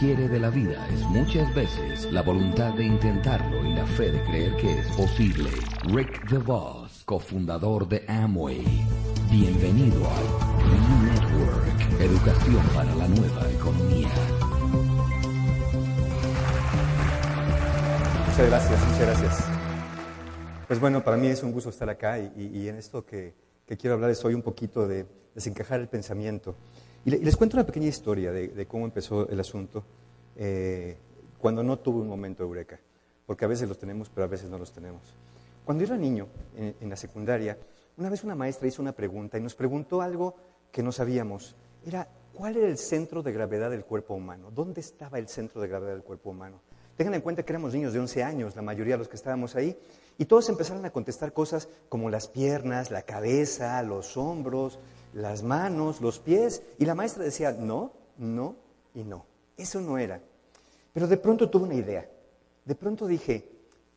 y lo que quiere de la vida es muchas veces la voluntad de intentarlo y la fe de creer que es posible. Rick DeVos, cofundador de Amway. Bienvenido al Network, educación para la nueva economía. Muchas gracias, muchas gracias. Pues bueno, para mí es un gusto estar acá y, en esto que, quiero hablar es hoy un poquito de desencajar el pensamiento. Y, les cuento una pequeña historia de, cómo empezó el asunto eh, cuando no tuve un momento de eureka, porque a veces los tenemos, pero a veces no los tenemos. Cuando yo era niño, en, la secundaria, una vez una maestra hizo una pregunta y nos preguntó algo que no sabíamos. Era, ¿cuál era el centro de gravedad del cuerpo humano? ¿Dónde estaba el centro de gravedad del cuerpo humano? Tengan en cuenta que éramos niños de 11 años, la mayoría de los que estábamos ahí, y todos empezaron a contestar cosas como las piernas, la cabeza, los hombros, las manos, los pies, y la maestra decía, no, no y no. Eso no era. Pero de pronto tuve una idea. De pronto dije,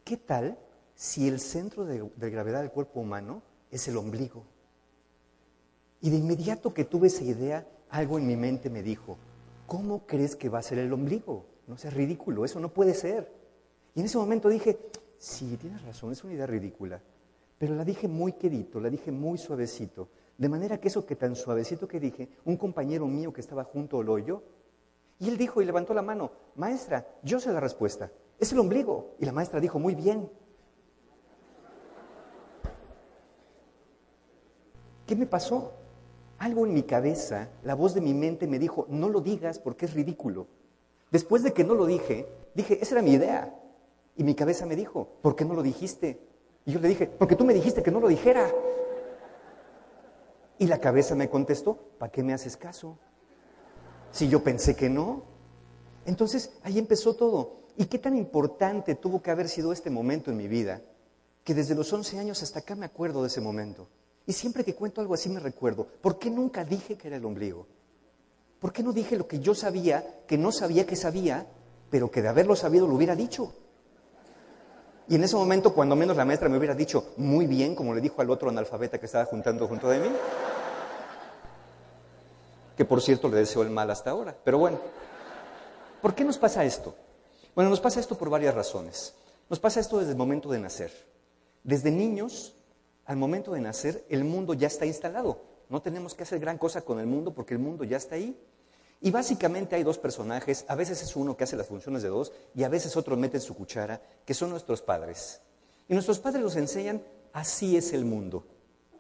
¿qué tal si el centro de, gravedad del cuerpo humano es el ombligo? Y de inmediato que tuve esa idea, algo en mi mente me dijo, ¿cómo crees que va a ser el ombligo? No seas ridículo, eso no puede ser. Y en ese momento dije, sí, tienes razón, es una idea ridícula. Pero la dije muy quedito, la dije muy suavecito. De manera que eso que tan suavecito que dije, un compañero mío que estaba junto lo oyó. Y él dijo y levantó la mano, maestra, yo sé la respuesta, es el ombligo. Y la maestra dijo, muy bien. ¿Qué me pasó? Algo en mi cabeza, la voz de mi mente me dijo, no lo digas porque es ridículo. Después de que no lo dije, dije, esa era mi idea. Y mi cabeza me dijo, ¿por qué no lo dijiste? Y yo le dije, porque tú me dijiste que no lo dijera. Y la cabeza me contestó, ¿para qué me haces caso? Si yo pensé que no. Entonces ahí empezó todo. ¿Y qué tan importante tuvo que haber sido este momento en mi vida? Que desde los 11 años hasta acá me acuerdo de ese momento. Y siempre que cuento algo así me recuerdo, ¿por qué nunca dije que era el ombligo? ¿Por qué no dije lo que yo sabía, que no sabía que sabía, pero que de haberlo sabido lo hubiera dicho? Y en ese momento, cuando menos la maestra me hubiera dicho, muy bien, como le dijo al otro analfabeta que estaba juntando junto de mí, que por cierto le deseo el mal hasta ahora, pero bueno, ¿por qué nos pasa esto? Bueno, nos pasa esto por varias razones. Nos pasa esto desde el momento de nacer. Desde niños, al momento de nacer, el mundo ya está instalado. No tenemos que hacer gran cosa con el mundo porque el mundo ya está ahí. Y básicamente hay dos personajes, a veces es uno que hace las funciones de dos y a veces otro mete su cuchara, que son nuestros padres. Y nuestros padres nos enseñan, así es el mundo.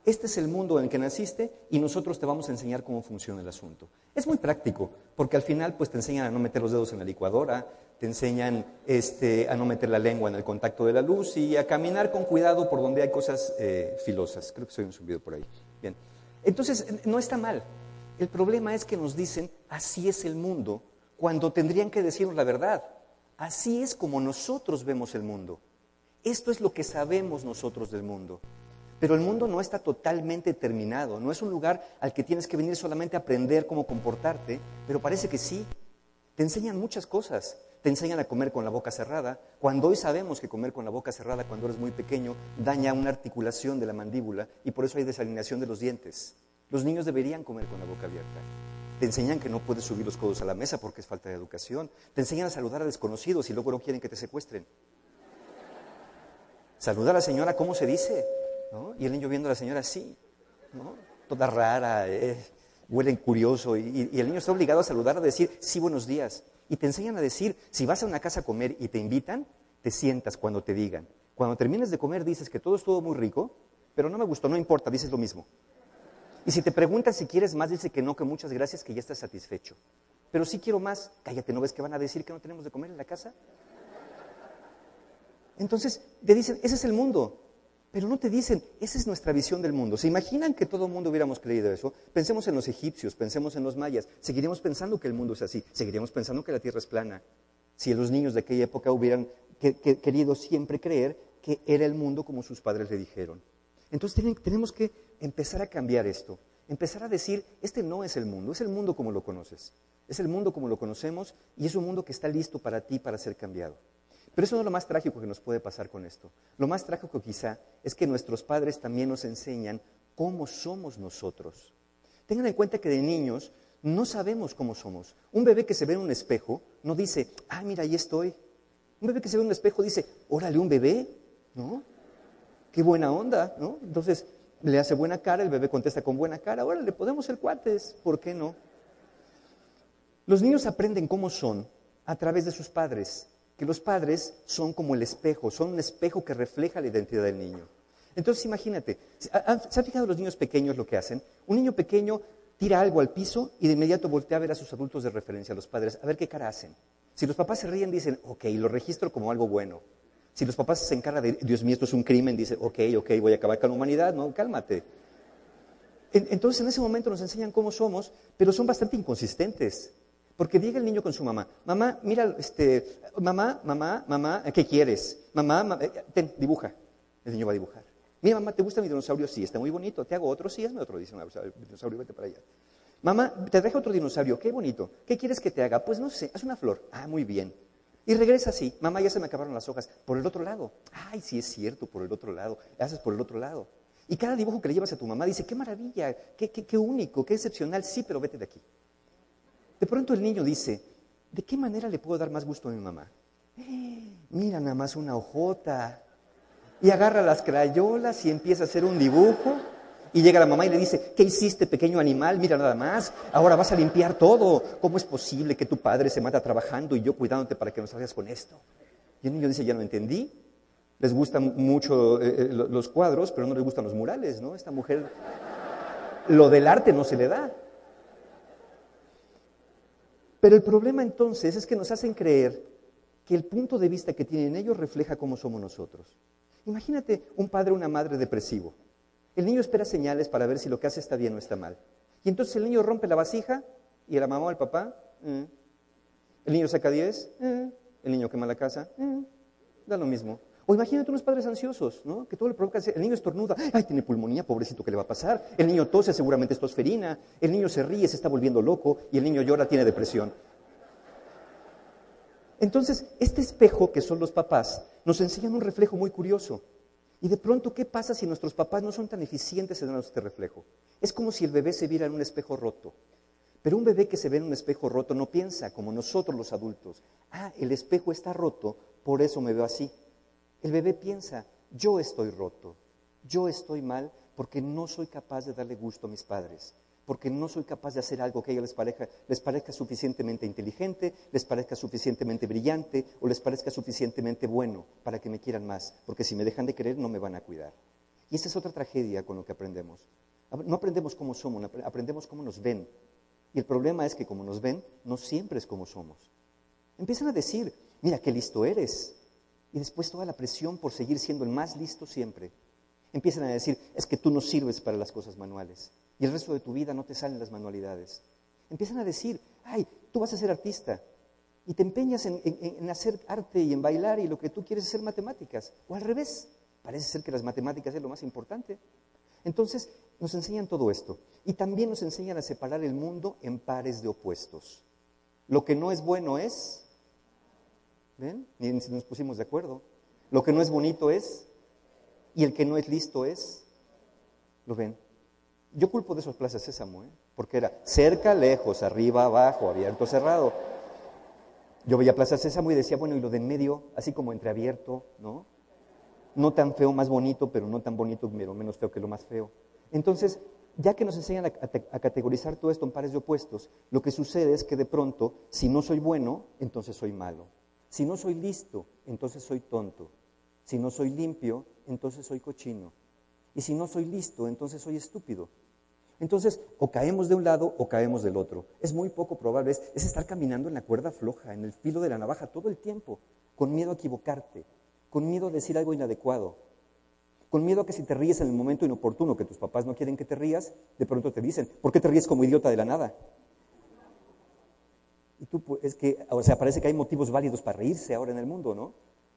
Este es el mundo en el que naciste y nosotros te vamos a enseñar cómo funciona el asunto. Es muy práctico, porque al final pues te enseñan a no meter los dedos en la licuadora, te enseñan este, a no meter la lengua en el contacto de la luz y a caminar con cuidado por donde hay cosas eh, filosas. Creo que soy un subido por ahí. Bien. Entonces, no está mal. El problema es que nos dicen, así es el mundo, cuando tendrían que decirnos la verdad. Así es como nosotros vemos el mundo. Esto es lo que sabemos nosotros del mundo. Pero el mundo no está totalmente terminado, no es un lugar al que tienes que venir solamente a aprender cómo comportarte, pero parece que sí. Te enseñan muchas cosas. Te enseñan a comer con la boca cerrada, cuando hoy sabemos que comer con la boca cerrada cuando eres muy pequeño daña una articulación de la mandíbula y por eso hay desalineación de los dientes. Los niños deberían comer con la boca abierta. Te enseñan que no puedes subir los codos a la mesa porque es falta de educación. Te enseñan a saludar a desconocidos y luego no quieren que te secuestren. Saludar a la señora, ¿cómo se dice? Y el niño viendo a la señora así, ¿no? toda rara, eh, curioso. Y, y, el niño está obligado a saludar, a decir, sí, buenos días. Y te enseñan a decir, si vas a una casa a comer y te invitan, te sientas cuando te digan. Cuando termines de comer dices que todo estuvo muy rico, pero no me gustó, no importa, dices lo mismo. Y si te preguntan si quieres más, dice que no, que muchas gracias, que ya estás satisfecho. Pero si quiero más, cállate, ¿no ves que van a decir que no tenemos de comer en la casa? Entonces te dicen, ese es el mundo. Pero no te dicen, esa es nuestra visión del mundo. ¿Se imaginan que todo el mundo hubiéramos creído eso? Pensemos en los egipcios, pensemos en los mayas. Seguiríamos pensando que el mundo es así. Seguiríamos pensando que la tierra es plana. Si los niños de aquella época hubieran querido siempre creer que era el mundo como sus padres le dijeron. Entonces tenemos que empezar a cambiar esto. Empezar a decir, este no es el mundo, es el mundo como lo conoces. Es el mundo como lo conocemos y es un mundo que está listo para ti para ser cambiado. Pero eso no es lo más trágico que nos puede pasar con esto. Lo más trágico quizá es que nuestros padres también nos enseñan cómo somos nosotros. Tengan en cuenta que de niños no sabemos cómo somos. Un bebé que se ve en un espejo no dice, ah, mira, ahí estoy. Un bebé que se ve en un espejo dice, órale, un bebé, ¿no? Qué buena onda, ¿no? Entonces le hace buena cara, el bebé contesta con buena cara, órale, podemos ser cuates, ¿por qué no? Los niños aprenden cómo son a través de sus padres, que los padres son como el espejo, son un espejo que refleja la identidad del niño. Entonces imagínate, ¿se han fijado los niños pequeños lo que hacen? Un niño pequeño tira algo al piso y de inmediato voltea a ver a sus adultos de referencia, a los padres, a ver qué cara hacen. Si los papás se ríen, dicen, ok, lo registro como algo bueno. Si los papás se encargan de, Dios mío, esto es un crimen, dice, ok, ok, voy a acabar con la humanidad, no, cálmate. Entonces en ese momento nos enseñan cómo somos, pero son bastante inconsistentes. Porque llega el niño con su mamá, mamá, mira, este, mamá, mamá, mamá, ¿qué quieres? Mamá, eh, dibuja. El niño va a dibujar. Mira, mamá, ¿te gusta mi dinosaurio? Sí, está muy bonito. ¿Te hago otro? Sí, hazme otro dinosaurio, vete para allá. Mamá, te traje otro dinosaurio, qué bonito. ¿Qué quieres que te haga? Pues no sé, haz una flor. Ah, muy bien. Y regresa así, mamá, ya se me acabaron las hojas. Por el otro lado. Ay, sí es cierto, por el otro lado. Haces por el otro lado. Y cada dibujo que le llevas a tu mamá dice, qué maravilla, qué, qué único, qué excepcional. Sí, pero vete de aquí. De pronto el niño dice, ¿de qué manera le puedo dar más gusto a mi mamá? Eh, mira nada más una hojota, y agarra las crayolas y empieza a hacer un dibujo. Y llega la mamá y le dice, ¿qué hiciste, pequeño animal? Mira nada más, ahora vas a limpiar todo. ¿Cómo es posible que tu padre se mata trabajando y yo cuidándote para que no salgas con esto? Y el niño dice, ya no entendí. Les gustan mucho eh, eh, los cuadros, pero no les gustan los murales, ¿no? Esta mujer, lo del arte no se le da. Pero el problema entonces es que nos hacen creer que el punto de vista que tienen ellos refleja cómo somos nosotros. Imagínate un padre o una madre depresivo. El niño espera señales para ver si lo que hace está bien o está mal. Y entonces el niño rompe la vasija y la mamá o el papá, mm. el niño saca 10, mm. el niño quema la casa, mm. da lo mismo. O imagínate unos padres ansiosos, ¿no? Que todo le provoca, el niño estornuda, ay, tiene pulmonía, pobrecito, ¿qué le va a pasar? El niño tose, seguramente es tosferina, el niño se ríe, se está volviendo loco, y el niño llora, tiene depresión. Entonces, este espejo que son los papás nos enseñan un reflejo muy curioso. Y de pronto, ¿qué pasa si nuestros papás no son tan eficientes en darnos este reflejo? Es como si el bebé se viera en un espejo roto. Pero un bebé que se ve en un espejo roto no piensa como nosotros los adultos. Ah, el espejo está roto, por eso me veo así. El bebé piensa, yo estoy roto, yo estoy mal porque no soy capaz de darle gusto a mis padres porque no soy capaz de hacer algo que a ellos les parezca, suficientemente inteligente, les parezca suficientemente brillante o les parezca suficientemente bueno para que me quieran más, porque si me dejan de querer no me van a cuidar. Y esa es otra tragedia con lo que aprendemos. No aprendemos cómo somos, aprendemos cómo nos ven. Y el problema es que como nos ven, no siempre es como somos. Empiezan a decir, mira qué listo eres. Y después toda la presión por seguir siendo el más listo siempre. Empiezan a decir, es que tú no sirves para las cosas manuales y el resto de tu vida no te salen las manualidades. Empiezan a decir, ay, tú vas a ser artista y te empeñas en, hacer arte y en bailar y lo que tú quieres es hacer matemáticas. O al revés, parece ser que las matemáticas es lo más importante. Entonces nos enseñan todo esto y también nos enseñan a separar el mundo en pares de opuestos. Lo que no es bueno es, ¿ven? Ni nos pusimos de acuerdo. Lo que no es bonito es, y el que no es listo es, ¿lo ven? Yo culpo de esos plazas Sésamo, ¿eh? porque era cerca, lejos, arriba, abajo, abierto, cerrado. Yo veía Plaza Sésamo y decía, bueno, y lo de en medio, así como entreabierto, ¿no? No tan feo, más bonito, pero no tan bonito, menos feo que lo más feo. Entonces, ya que nos enseñan a, a, categorizar todo esto en pares de opuestos, lo que sucede es que de pronto, si no soy bueno, entonces soy malo. Si no soy listo, entonces soy tonto. Si no soy limpio, entonces soy cochino. Y si no soy listo, entonces soy estúpido. Entonces, o caemos de un lado o caemos del otro. Es muy poco probable, es, estar caminando en la cuerda floja, en el filo de la navaja todo el tiempo, con miedo a equivocarte, con miedo a decir algo inadecuado, con miedo a que si te ríes en el momento inoportuno que tus papás no quieren que te rías, de pronto te dicen, ¿por qué te ríes como idiota de la nada? Y tú, pues, es que, o sea, parece que hay motivos válidos para reírse ahora en el mundo, ¿no?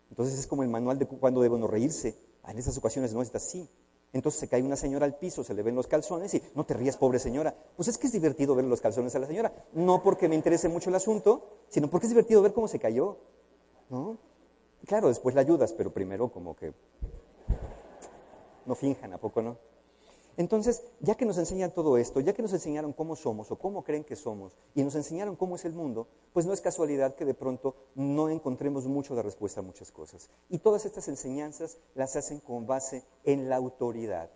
Entonces es como el manual de cuándo debemos reírse. En esas ocasiones no es así. Entonces se cae una señora al piso, se le ven los calzones y no te rías, pobre señora. Pues es que es divertido ver los calzones a la señora. No porque me interese mucho el asunto, sino porque es divertido ver cómo se cayó. ¿No? Claro, después la ayudas, pero primero como que no finjan, ¿a poco no? Entonces, ya que nos enseñan todo esto, ya que nos enseñaron cómo somos o cómo creen que somos, y nos enseñaron cómo es el mundo, pues no es casualidad que de pronto no encontremos mucho de respuesta a muchas cosas. Y todas estas enseñanzas las hacen con base en la autoridad.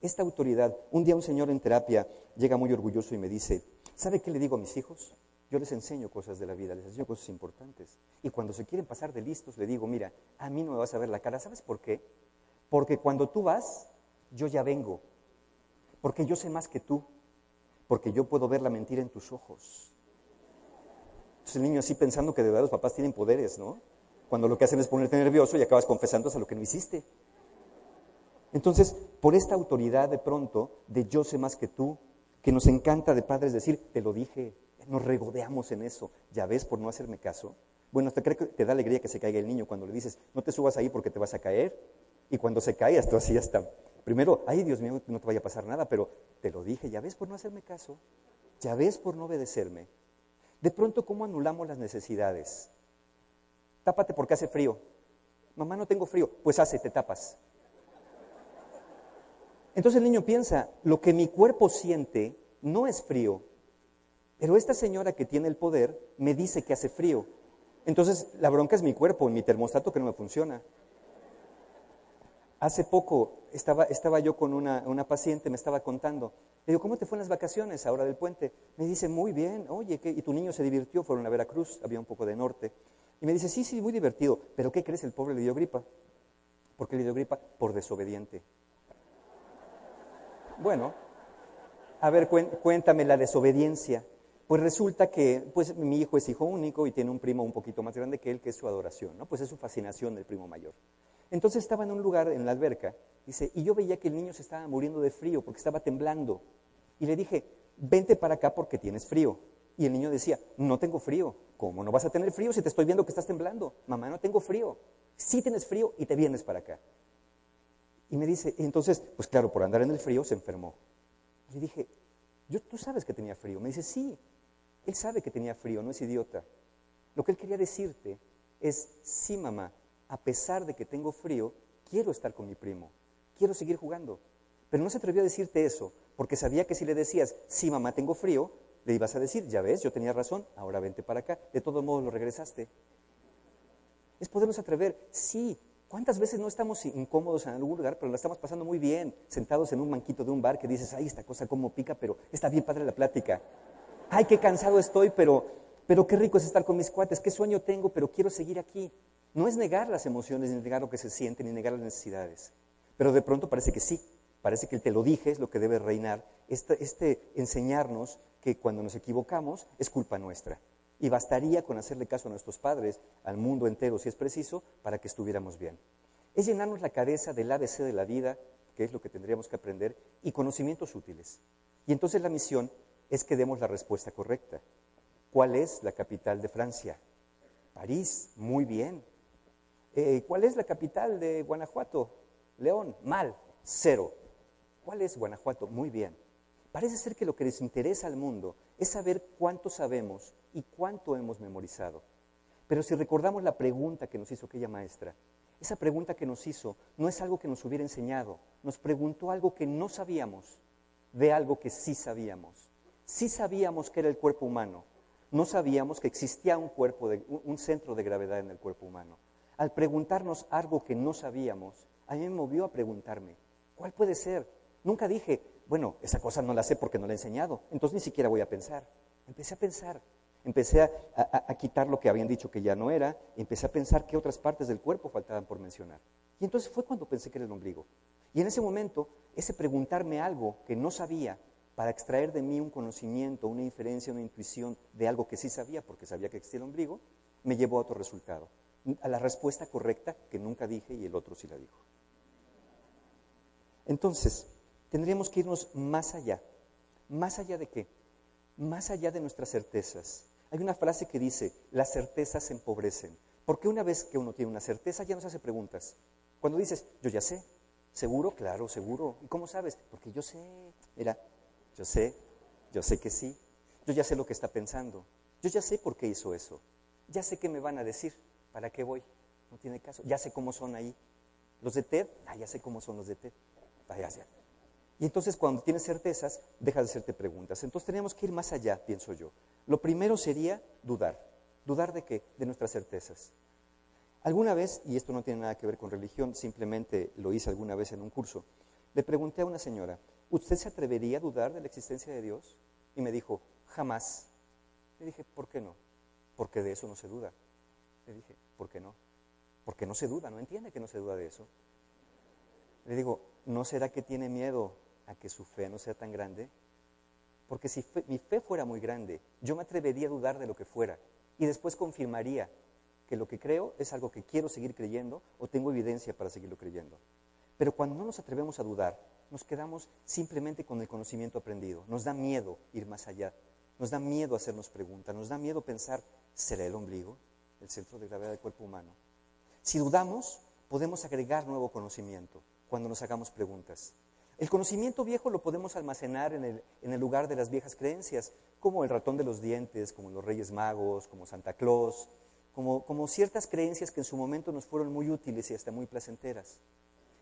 Esta autoridad, un día un señor en terapia llega muy orgulloso y me dice, ¿sabe qué le digo a mis hijos? Yo les enseño cosas de la vida, les enseño cosas importantes. Y cuando se quieren pasar de listos, le digo, mira, a mí no me vas a ver la cara. ¿Sabes por qué? Porque cuando tú vas, yo ya vengo porque yo sé más que tú, porque yo puedo ver la mentira en tus ojos. Entonces el niño así pensando que de verdad los papás tienen poderes, ¿no? Cuando lo que hacen es ponerte nervioso y acabas confesando a lo que no hiciste. Entonces, por esta autoridad de pronto, de yo sé más que tú, que nos encanta de padres decir, te lo dije, nos regodeamos en eso, ya ves por no hacerme caso. Bueno, hasta creo que te da alegría que se caiga el niño cuando le dices, no te subas ahí porque te vas a caer. Y cuando se cae, hasta así hasta Primero, ay Dios mío, no te vaya a pasar nada, pero te lo dije, ya ves por no hacerme caso, ya ves por no obedecerme. De pronto, ¿cómo anulamos las necesidades? Tápate porque hace frío. Mamá, no tengo frío. Pues hace, te tapas. Entonces el niño piensa, lo que mi cuerpo siente no es frío, pero esta señora que tiene el poder me dice que hace frío. Entonces la bronca es mi cuerpo, mi termostato que no me funciona. Hace poco estaba, yo con una, una, paciente, me estaba contando. Le digo, ¿cómo te fue en las vacaciones ahora del puente? Me dice, muy bien. Oye, ¿qué? ¿y tu niño se divirtió? Fueron a Veracruz, había un poco de norte. Y me dice, sí, sí, muy divertido. ¿Pero qué crees? El pobre le dio gripa. ¿Por qué le dio gripa? Por desobediente. Bueno, a ver, cuéntame la desobediencia. Pues resulta que pues, mi hijo es hijo único y tiene un primo un poquito más grande que él, que es su adoración, ¿no? Pues es su fascinación del primo mayor. Entonces estaba en un lugar, en la alberca, dice, y yo veía que el niño se estaba muriendo de frío porque estaba temblando. Y le dije, vente para acá porque tienes frío. Y el niño decía, no tengo frío. ¿Cómo no vas a tener frío si te estoy viendo que estás temblando? Mamá, no tengo frío. Sí tienes frío y te vienes para acá. Y me dice, entonces, pues claro, por andar en el frío se enfermó. Le dije, yo, tú sabes que tenía frío. Me dice, sí, él sabe que tenía frío, no es idiota. Lo que él quería decirte es, sí, mamá, a pesar de que tengo frío, quiero estar con mi primo, quiero seguir jugando. Pero no se atrevió a decirte eso, porque sabía que si le decías, sí, mamá, tengo frío, le ibas a decir, ya ves, yo tenía razón, ahora vente para acá. De todos modos lo regresaste. Es podernos atrever, sí. ¿Cuántas veces no estamos incómodos en algún lugar, pero la estamos pasando muy bien, sentados en un banquito de un bar que dices, ay, esta cosa como pica, pero está bien padre la plática. Ay, qué cansado estoy, pero, pero qué rico es estar con mis cuates, qué sueño tengo, pero quiero seguir aquí. No es negar las emociones, ni negar lo que se siente, ni negar las necesidades. Pero de pronto parece que sí, parece que el te lo dije es lo que debe reinar. Este, este enseñarnos que cuando nos equivocamos es culpa nuestra. Y bastaría con hacerle caso a nuestros padres, al mundo entero si es preciso, para que estuviéramos bien. Es llenarnos la cabeza del ABC de la vida, que es lo que tendríamos que aprender, y conocimientos útiles. Y entonces la misión es que demos la respuesta correcta. ¿Cuál es la capital de Francia? París, muy bien. Eh, ¿Cuál es la capital de Guanajuato? León, mal, cero. ¿Cuál es Guanajuato? Muy bien. Parece ser que lo que les interesa al mundo es saber cuánto sabemos y cuánto hemos memorizado. Pero si recordamos la pregunta que nos hizo aquella maestra, esa pregunta que nos hizo no es algo que nos hubiera enseñado, nos preguntó algo que no sabíamos de algo que sí sabíamos. Sí sabíamos que era el cuerpo humano, no sabíamos que existía un, cuerpo un centro de gravedad en el cuerpo humano al preguntarnos algo que no sabíamos, a mí me movió a preguntarme, ¿cuál puede ser? Nunca dije, bueno, esa cosa no la sé porque no la he enseñado, entonces ni siquiera voy a pensar. Empecé a pensar, empecé a, quitar lo que habían dicho que ya no era, y empecé a pensar qué otras partes del cuerpo faltaban por mencionar. Y entonces fue cuando pensé que era el ombligo. Y en ese momento, ese preguntarme algo que no sabía para extraer de mí un conocimiento, una inferencia, una intuición de algo que sí sabía, porque sabía que existía el ombligo, me llevó a otro resultado a la respuesta correcta que nunca dije y el otro sí la dijo. Entonces, tendríamos que irnos más allá. ¿Más allá de qué? Más allá de nuestras certezas. Hay una frase que dice, las certezas se empobrecen. Porque una vez que uno tiene una certeza ya no se hace preguntas. Cuando dices, yo ya sé, seguro, claro, seguro. ¿Y cómo sabes? Porque yo sé, mira, yo sé, yo sé que sí. Yo ya sé lo que está pensando. Yo ya sé por qué hizo eso. Ya sé qué me van a decir. ¿Para qué voy? No tiene caso. Ya sé cómo son ahí. Los de TED, ah, ya sé cómo son los de TED. Vaya, Y entonces cuando tienes certezas, dejas de hacerte preguntas. Entonces tenemos que ir más allá, pienso yo. Lo primero sería dudar. ¿Dudar de qué? De nuestras certezas. Alguna vez, y esto no tiene nada que ver con religión, simplemente lo hice alguna vez en un curso, le pregunté a una señora, ¿usted se atrevería a dudar de la existencia de Dios? Y me dijo, jamás. Le dije, ¿por qué no? Porque de eso no se duda. Le dije, ¿por qué no? Porque no se duda, no entiende que no se duda de eso. Le digo, ¿no será que tiene miedo a que su fe no sea tan grande? Porque si mi fe fuera muy grande, yo me atrevería a dudar de lo que fuera y después confirmaría que lo que creo es algo que quiero seguir creyendo o tengo evidencia para seguirlo creyendo. Pero cuando no nos atrevemos a dudar, nos quedamos simplemente con el conocimiento aprendido. Nos da miedo ir más allá. Nos da miedo hacernos preguntas. Nos da miedo pensar, ¿será el ombligo el centro de gravedad del cuerpo humano? Si dudamos, podemos agregar nuevo conocimiento cuando nos hagamos preguntas. El conocimiento viejo lo podemos almacenar en el, lugar de las viejas creencias, como el ratón de los dientes, como los reyes magos, como Santa Claus, como, ciertas creencias que en su momento nos fueron muy útiles y hasta muy placenteras.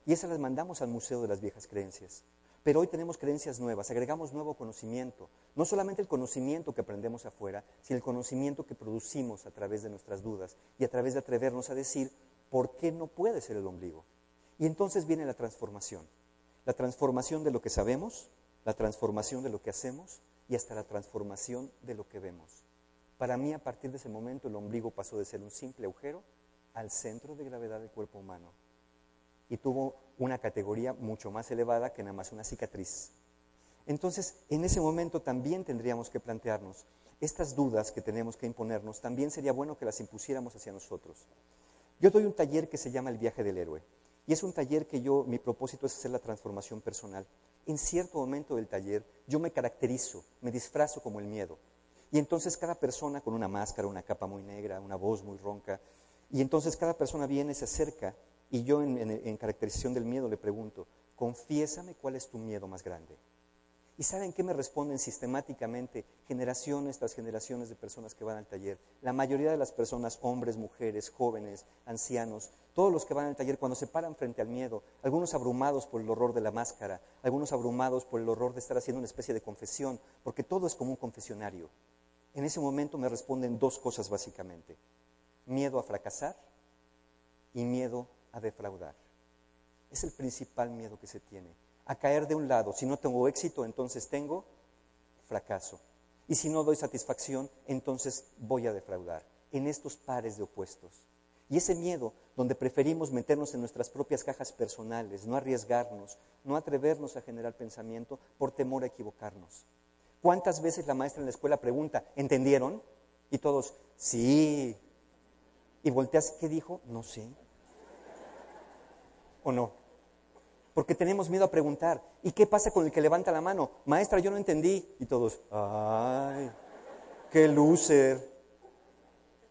Y esas las mandamos al Museo de las Viejas Creencias. Pero hoy tenemos creencias nuevas, agregamos nuevo conocimiento. No solamente el conocimiento que aprendemos afuera, sino el conocimiento que producimos a través de nuestras dudas y a través de atrevernos a decir, ¿por qué no puede ser el ombligo? Y entonces viene la transformación. La transformación de lo que sabemos, la transformación de lo que hacemos y hasta la transformación de lo que vemos. Para mí, a partir de ese momento, el ombligo pasó de ser un simple agujero al centro de gravedad del cuerpo humano. Y tuvo una categoría mucho más elevada que nada más una cicatriz. Entonces, en ese momento también tendríamos que plantearnos estas dudas que tenemos que imponernos, también sería bueno que las impusiéramos hacia nosotros. Yo doy un taller que se llama El viaje del héroe. Y es un taller que yo, mi propósito es hacer la transformación personal. En cierto momento del taller yo me caracterizo, me disfrazo como el miedo. Y entonces cada persona con una máscara, una capa muy negra, una voz muy ronca, y entonces cada persona viene, se acerca, y yo en, en caracterización del miedo le pregunto, confiésame cuál es tu miedo más grande. ¿Y saben qué me responden sistemáticamente generaciones tras generaciones de personas que van al taller? La mayoría de las personas, hombres, mujeres, jóvenes, ancianos, todos los que van al taller cuando se paran frente al miedo, algunos abrumados por el horror de la máscara, algunos abrumados por el horror de estar haciendo una especie de confesión, porque todo es como un confesionario. En ese momento me responden dos cosas básicamente. Miedo a fracasar y miedo a defraudar. Es el principal miedo que se tiene a caer de un lado. Si no tengo éxito, entonces tengo fracaso. Y si no doy satisfacción, entonces voy a defraudar. En estos pares de opuestos. Y ese miedo, donde preferimos meternos en nuestras propias cajas personales, no arriesgarnos, no atrevernos a generar pensamiento por temor a equivocarnos. ¿Cuántas veces la maestra en la escuela pregunta, ¿entendieron? Y todos, sí. Y volteas, ¿qué dijo? No sé. ¿O no? Porque tenemos miedo a preguntar. ¿Y qué pasa con el que levanta la mano? Maestra, yo no entendí. Y todos, ay, qué loser.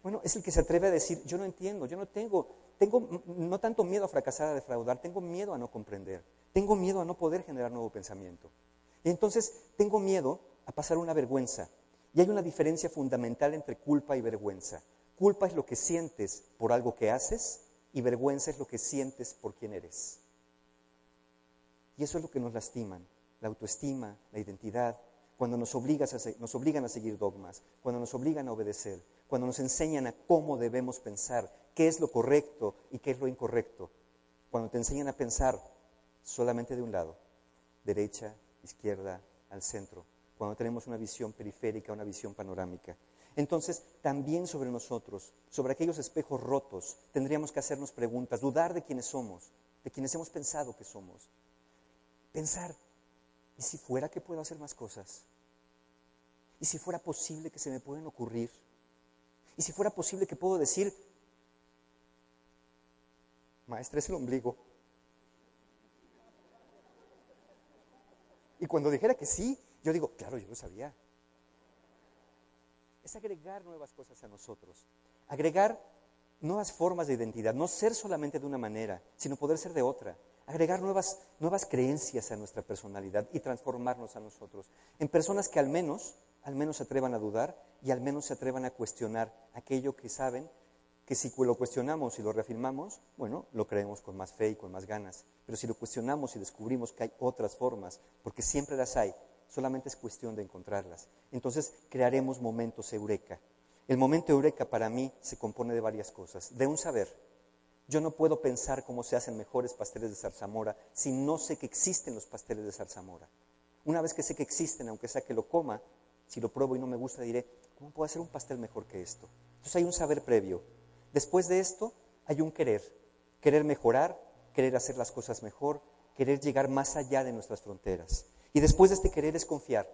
Bueno, es el que se atreve a decir, yo no entiendo, yo no tengo, tengo no tanto miedo a fracasar, a defraudar, tengo miedo a no comprender, tengo miedo a no poder generar nuevo pensamiento. Y entonces tengo miedo a pasar una vergüenza. Y hay una diferencia fundamental entre culpa y vergüenza. Culpa es lo que sientes por algo que haces y vergüenza es lo que sientes por quién eres. Y eso es lo que nos lastiman, la autoestima, la identidad, cuando nos, nos obligan a seguir dogmas, cuando nos obligan a obedecer, cuando nos enseñan a cómo debemos pensar, qué es lo correcto y qué es lo incorrecto, cuando te enseñan a pensar solamente de un lado, derecha, izquierda, al centro, cuando tenemos una visión periférica, una visión panorámica. Entonces, también sobre nosotros, sobre aquellos espejos rotos, tendríamos que hacernos preguntas, dudar de quiénes somos, de quienes hemos pensado que somos, Pensar, ¿y si fuera que puedo hacer más cosas? ¿Y si fuera posible que se me pueden ocurrir? ¿Y si fuera posible que puedo decir, maestra es el ombligo? Y cuando dijera que sí, yo digo, claro, yo lo sabía. Es agregar nuevas cosas a nosotros, agregar nuevas formas de identidad, no ser solamente de una manera, sino poder ser de otra agregar nuevas, nuevas creencias a nuestra personalidad y transformarnos a nosotros en personas que al menos, al menos se atrevan a dudar y al menos se atrevan a cuestionar aquello que saben que si lo cuestionamos y lo reafirmamos, bueno, lo creemos con más fe y con más ganas. Pero si lo cuestionamos y descubrimos que hay otras formas, porque siempre las hay, solamente es cuestión de encontrarlas. Entonces crearemos momentos eureka. El momento eureka para mí se compone de varias cosas. De un saber. Yo no puedo pensar cómo se hacen mejores pasteles de zarzamora si no sé que existen los pasteles de zarzamora. Una vez que sé que existen, aunque sea que lo coma, si lo pruebo y no me gusta, diré, ¿cómo puedo hacer un pastel mejor que esto? Entonces hay un saber previo. Después de esto hay un querer. Querer mejorar, querer hacer las cosas mejor, querer llegar más allá de nuestras fronteras. Y después de este querer es confiar.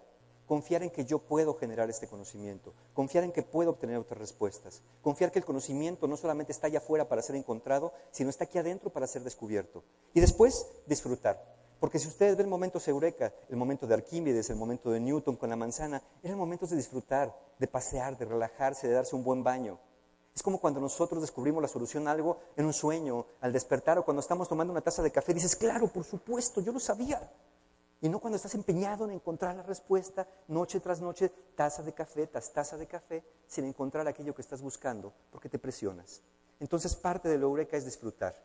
Confiar en que yo puedo generar este conocimiento, confiar en que puedo obtener otras respuestas, confiar que el conocimiento no solamente está allá afuera para ser encontrado, sino está aquí adentro para ser descubierto. Y después disfrutar. Porque si ustedes ven momentos eureka, el momento de Arquímedes, el momento de Newton con la manzana, eran momentos de disfrutar, de pasear, de relajarse, de darse un buen baño. Es como cuando nosotros descubrimos la solución a algo en un sueño, al despertar o cuando estamos tomando una taza de café, dices, claro, por supuesto, yo lo sabía. Y no cuando estás empeñado en encontrar la respuesta noche tras noche, taza de café tras taza de café, sin encontrar aquello que estás buscando, porque te presionas. Entonces parte de lo eureka es disfrutar.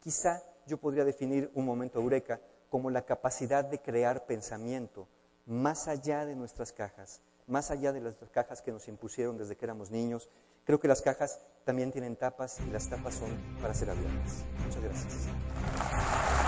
Quizá yo podría definir un momento eureka como la capacidad de crear pensamiento más allá de nuestras cajas, más allá de las cajas que nos impusieron desde que éramos niños. Creo que las cajas también tienen tapas y las tapas son para ser abiertas. Muchas gracias.